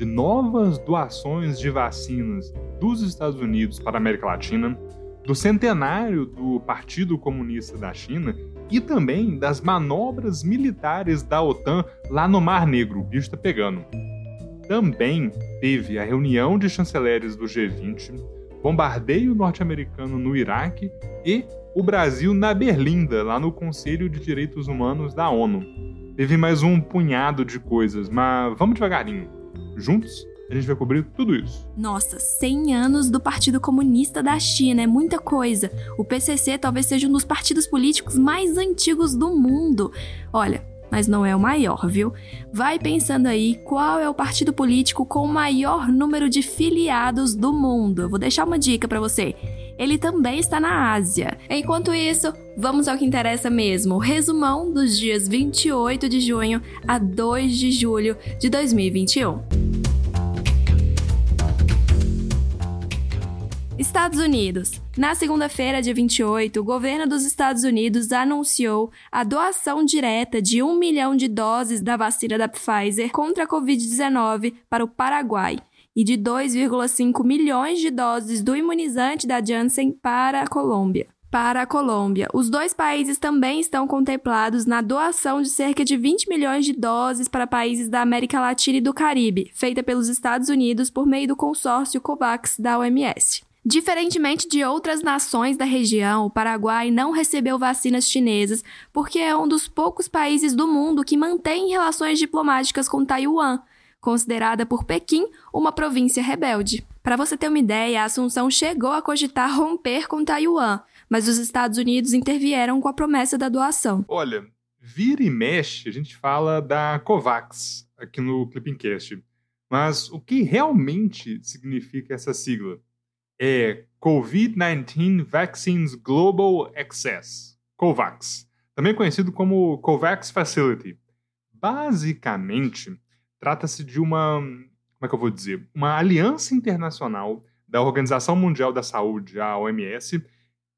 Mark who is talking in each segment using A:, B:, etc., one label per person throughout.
A: de novas doações de vacinas dos Estados Unidos para a América Latina, do centenário do Partido Comunista da China e também das manobras militares da OTAN lá no Mar Negro. O bicho está pegando. Também teve a reunião de chanceleres do G20, bombardeio norte-americano no Iraque e o Brasil na Berlinda, lá no Conselho de Direitos Humanos da ONU. Teve mais um punhado de coisas, mas vamos devagarinho. Juntos, a gente vai cobrir tudo isso.
B: Nossa, 100 anos do Partido Comunista da China, é muita coisa. O PCC talvez seja um dos partidos políticos mais antigos do mundo. Olha, mas não é o maior, viu? Vai pensando aí qual é o partido político com o maior número de filiados do mundo. Eu vou deixar uma dica para você. Ele também está na Ásia. Enquanto isso, vamos ao que interessa mesmo: o resumão dos dias 28 de junho a 2 de julho de 2021. Estados Unidos. Na segunda-feira, dia 28, o governo dos Estados Unidos anunciou a doação direta de um milhão de doses da vacina da Pfizer contra a Covid-19 para o Paraguai e de 2,5 milhões de doses do imunizante da Janssen para a Colômbia. Para a Colômbia, os dois países também estão contemplados na doação de cerca de 20 milhões de doses para países da América Latina e do Caribe, feita pelos Estados Unidos por meio do consórcio COVAX da OMS. Diferentemente de outras nações da região, o Paraguai não recebeu vacinas chinesas porque é um dos poucos países do mundo que mantém relações diplomáticas com Taiwan, considerada por Pequim uma província rebelde. Para você ter uma ideia, a Assunção chegou a cogitar romper com Taiwan, mas os Estados Unidos intervieram com a promessa da doação.
A: Olha, vira e mexe, a gente fala da COVAX aqui no Clippingcast. Mas o que realmente significa essa sigla? É COVID-19 Vaccines Global Access, COVAX, também conhecido como COVAX Facility. Basicamente, trata-se de uma, como é que eu vou dizer, uma aliança internacional da Organização Mundial da Saúde, a OMS,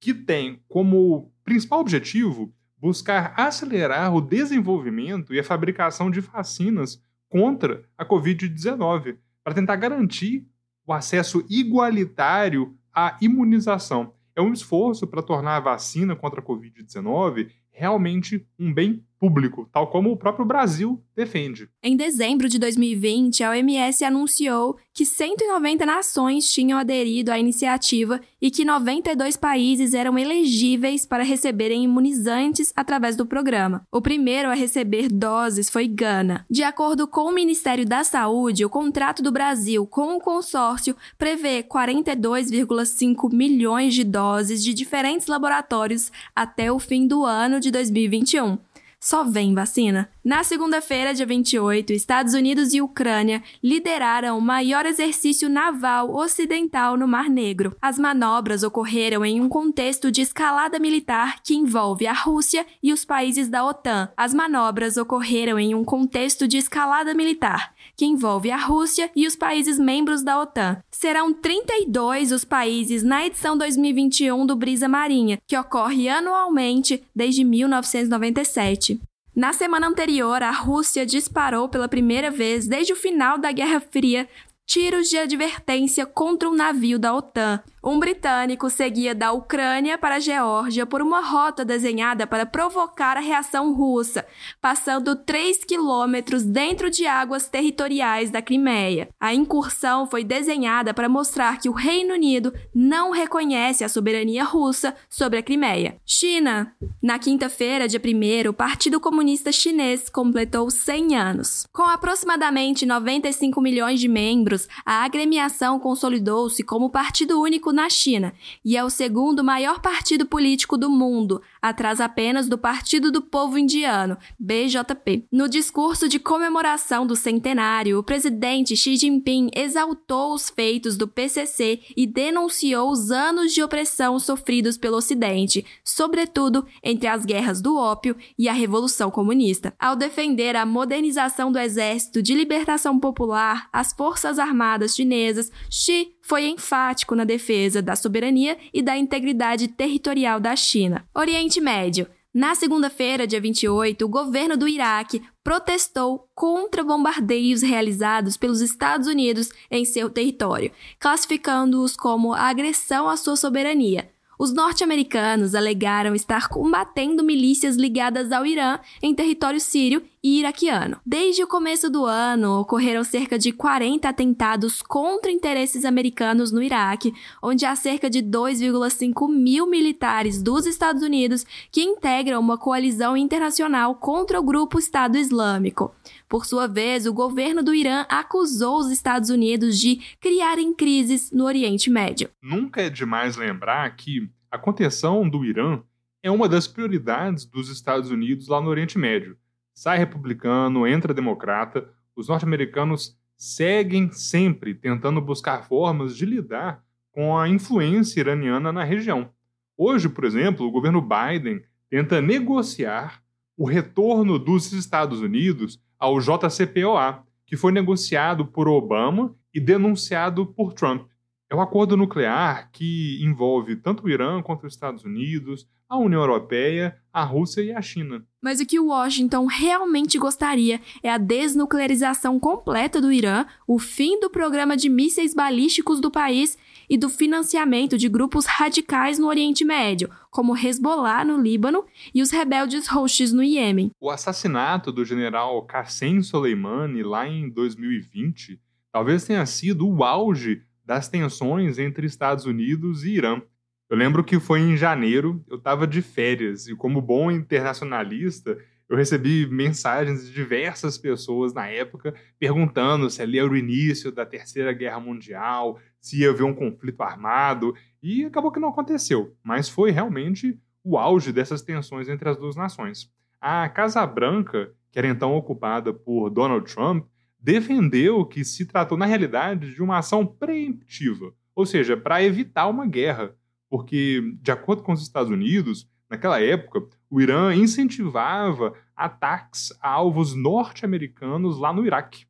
A: que tem como principal objetivo buscar acelerar o desenvolvimento e a fabricação de vacinas contra a Covid-19, para tentar garantir o acesso igualitário à imunização. É um esforço para tornar a vacina contra a Covid-19 realmente um bem público, tal como o próprio Brasil defende.
B: Em dezembro de 2020, a OMS anunciou que 190 nações tinham aderido à iniciativa e que 92 países eram elegíveis para receberem imunizantes através do programa. O primeiro a receber doses foi Gana. De acordo com o Ministério da Saúde, o contrato do Brasil com o consórcio prevê 42,5 milhões de doses de diferentes laboratórios até o fim do ano de 2021 só vem vacina. Na segunda-feira, dia 28, Estados Unidos e Ucrânia lideraram o maior exercício naval ocidental no Mar Negro. As manobras ocorreram em um contexto de escalada militar que envolve a Rússia e os países da OTAN. As manobras ocorreram em um contexto de escalada militar que envolve a Rússia e os países membros da OTAN. Serão 32 os países na edição 2021 do Brisa Marinha, que ocorre anualmente desde 1997. Na semana anterior, a Rússia disparou pela primeira vez desde o final da Guerra Fria tiros de advertência contra um navio da OTAN. Um britânico seguia da Ucrânia para a Geórgia por uma rota desenhada para provocar a reação russa, passando 3 quilômetros dentro de águas territoriais da Crimeia. A incursão foi desenhada para mostrar que o Reino Unido não reconhece a soberania russa sobre a Crimeia. China. Na quinta-feira, dia 1, o Partido Comunista Chinês completou 100 anos. Com aproximadamente 95 milhões de membros, a agremiação consolidou-se como partido único na China e é o segundo maior partido político do mundo, atrás apenas do Partido do Povo Indiano, BJP. No discurso de comemoração do centenário, o presidente Xi Jinping exaltou os feitos do PCC e denunciou os anos de opressão sofridos pelo Ocidente, sobretudo entre as guerras do ópio e a Revolução Comunista. Ao defender a modernização do Exército de Libertação Popular, as Forças Armadas chinesas, Xi foi enfático na defesa da soberania e da integridade territorial da China. Oriente Médio. Na segunda-feira, dia 28, o governo do Iraque protestou contra bombardeios realizados pelos Estados Unidos em seu território, classificando-os como agressão à sua soberania. Os norte-americanos alegaram estar combatendo milícias ligadas ao Irã em território sírio e iraquiano. Desde o começo do ano, ocorreram cerca de 40 atentados contra interesses americanos no Iraque, onde há cerca de 2,5 mil militares dos Estados Unidos que integram uma coalizão internacional contra o grupo Estado Islâmico. Por sua vez, o governo do Irã acusou os Estados Unidos de criarem crises no Oriente Médio.
A: Nunca é demais lembrar que a contenção do Irã é uma das prioridades dos Estados Unidos lá no Oriente Médio. Sai republicano, entra democrata, os norte-americanos seguem sempre tentando buscar formas de lidar com a influência iraniana na região. Hoje, por exemplo, o governo Biden tenta negociar o retorno dos Estados Unidos ao JCPOA, que foi negociado por Obama e denunciado por Trump. É um acordo nuclear que envolve tanto o Irã quanto os Estados Unidos, a União Europeia, a Rússia e a China.
B: Mas o que Washington realmente gostaria é a desnuclearização completa do Irã, o fim do programa de mísseis balísticos do país e do financiamento de grupos radicais no Oriente Médio, como Hezbollah no Líbano e os rebeldes Houthis no Iêmen.
A: O assassinato do general Qassem Soleimani lá em 2020 talvez tenha sido o auge das tensões entre Estados Unidos e Irã. Eu lembro que foi em janeiro, eu estava de férias e, como bom internacionalista, eu recebi mensagens de diversas pessoas na época perguntando se ali era o início da Terceira Guerra Mundial, se ia haver um conflito armado, e acabou que não aconteceu, mas foi realmente o auge dessas tensões entre as duas nações. A Casa Branca, que era então ocupada por Donald Trump, defendeu que se tratou, na realidade, de uma ação preemptiva, ou seja, para evitar uma guerra, porque, de acordo com os Estados Unidos, naquela época, o Irã incentivava ataques a alvos norte-americanos lá no Iraque.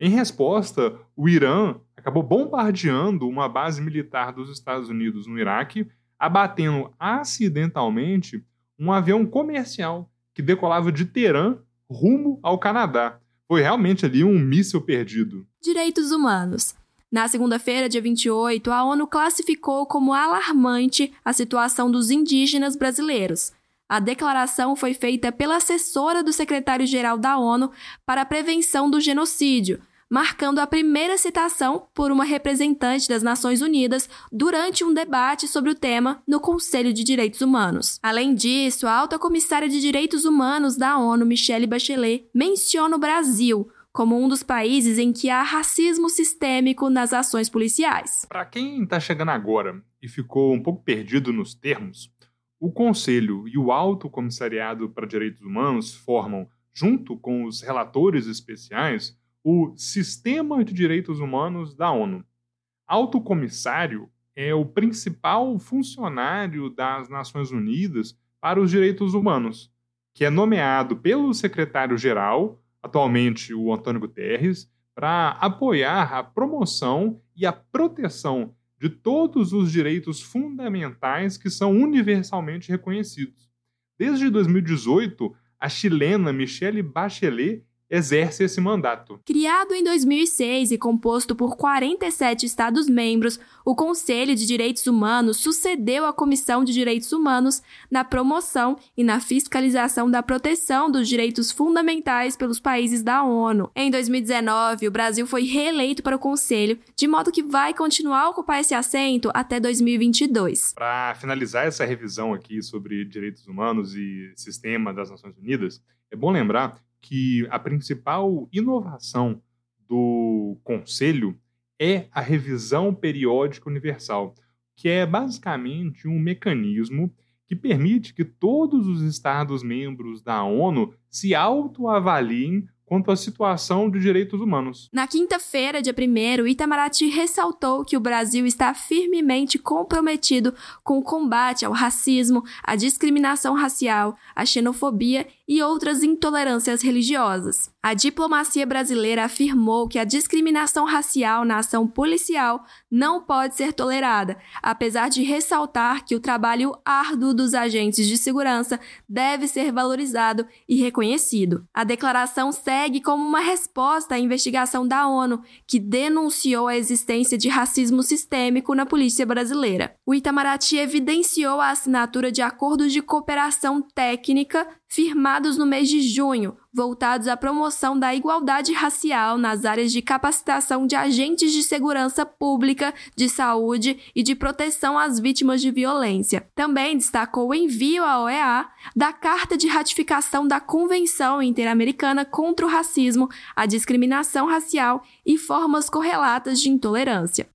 A: Em resposta, o Irã acabou bombardeando uma base militar dos Estados Unidos no Iraque, abatendo acidentalmente um avião comercial que decolava de Teherã rumo ao Canadá. Foi realmente ali um míssil perdido.
B: Direitos humanos. Na segunda-feira, dia 28, a ONU classificou como alarmante a situação dos indígenas brasileiros. A declaração foi feita pela assessora do secretário-geral da ONU para a prevenção do genocídio, marcando a primeira citação por uma representante das Nações Unidas durante um debate sobre o tema no Conselho de Direitos Humanos. Além disso, a alta comissária de Direitos Humanos da ONU, Michelle Bachelet, menciona o Brasil como um dos países em que há racismo sistêmico nas ações policiais.
A: Para quem está chegando agora e ficou um pouco perdido nos termos, o Conselho e o Alto Comissariado para Direitos Humanos formam, junto com os relatores especiais, o Sistema de Direitos Humanos da ONU. Alto Comissário é o principal funcionário das Nações Unidas para os Direitos Humanos, que é nomeado pelo secretário-geral, atualmente o Antônio Guterres, para apoiar a promoção e a proteção de todos os direitos fundamentais que são universalmente reconhecidos. Desde 2018, a chilena Michelle Bachelet exerce esse mandato.
B: Criado em 2006 e composto por 47 Estados-membros, o Conselho de Direitos Humanos sucedeu à Comissão de Direitos Humanos na promoção e na fiscalização da proteção dos direitos fundamentais pelos países da ONU. Em 2019, o Brasil foi reeleito para o Conselho, de modo que vai continuar a ocupar esse assento até 2022.
A: Para finalizar essa revisão aqui sobre direitos humanos e sistema das Nações Unidas, é bom lembrar que a principal inovação do Conselho é a revisão periódica universal, que é basicamente um mecanismo que permite que todos os Estados-membros da ONU se autoavaliem quanto à situação de direitos humanos.
B: Na quinta-feira, dia 1, Itamaraty ressaltou que o Brasil está firmemente comprometido com o combate ao racismo, à discriminação racial, à xenofobia e outras intolerâncias religiosas. A diplomacia brasileira afirmou que a discriminação racial na ação policial não pode ser tolerada, apesar de ressaltar que o trabalho árduo dos agentes de segurança deve ser valorizado e reconhecido. A declaração segue como uma resposta à investigação da ONU, que denunciou a existência de racismo sistêmico na polícia brasileira. O Itamaraty evidenciou a assinatura de acordos de cooperação técnica firmados no mês de junho, voltados à promoção da igualdade racial nas áreas de capacitação de agentes de segurança pública, de saúde e de proteção às vítimas de violência. Também destacou o envio à OEA da Carta de Ratificação da Convenção Interamericana contra o Racismo, a Discriminação Racial e Formas Correlatas de Intolerância.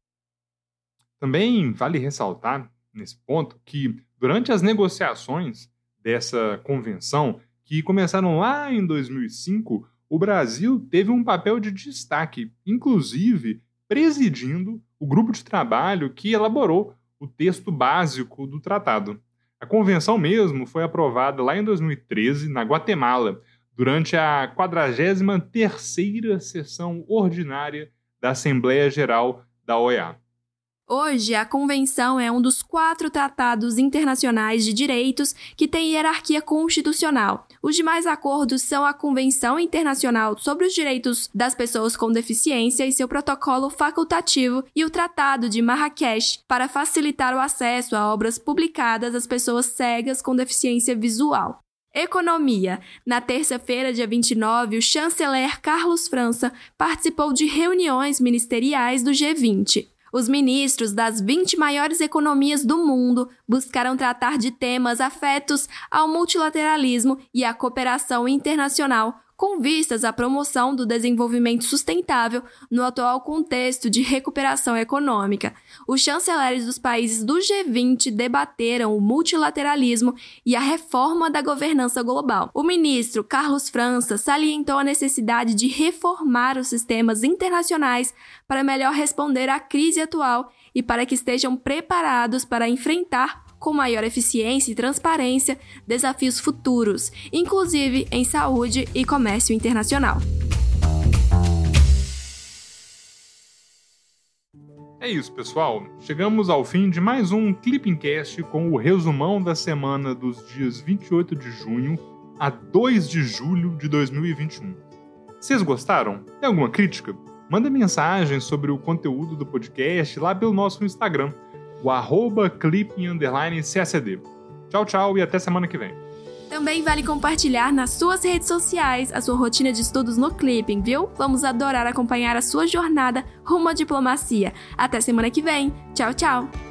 A: Também vale ressaltar, nesse ponto, que durante as negociações dessa convenção, que começaram lá em 2005, o Brasil teve um papel de destaque, inclusive presidindo o grupo de trabalho que elaborou o texto básico do tratado. A convenção mesmo foi aprovada lá em 2013, na Guatemala, durante a 43ª sessão ordinária da Assembleia Geral da OEA.
B: Hoje, a Convenção é um dos quatro tratados internacionais de direitos que tem hierarquia constitucional. Os demais acordos são a Convenção Internacional sobre os Direitos das Pessoas com Deficiência e seu protocolo facultativo e o Tratado de Marrakech para facilitar o acesso a obras publicadas às pessoas cegas com deficiência visual. Economia. Na terça-feira, dia 29, o chanceler Carlos França participou de reuniões ministeriais do G20. Os ministros das 20 maiores economias do mundo buscaram tratar de temas afetos ao multilateralismo e à cooperação internacional com vistas à promoção do desenvolvimento sustentável no atual contexto de recuperação econômica. Os chanceleres dos países do G20 debateram o multilateralismo e a reforma da governança global. O ministro Carlos França salientou a necessidade de reformar os sistemas internacionais para melhor responder à crise atual e para que estejam preparados para enfrentar com maior eficiência e transparência desafios futuros, inclusive em saúde e comércio internacional.
A: É isso, pessoal. Chegamos ao fim de mais um Clippingcast com o resumão da semana dos dias 28 de junho a 2 de julho de 2021. Vocês gostaram? Tem alguma crítica? Manda mensagem sobre o conteúdo do podcast lá pelo nosso Instagram, o arroba CACD. Tchau, tchau e até semana que vem.
B: Também vale compartilhar nas suas redes sociais a sua rotina de estudos no Clipping, viu? Vamos adorar acompanhar a sua jornada rumo à diplomacia. Até semana que vem. Tchau, tchau!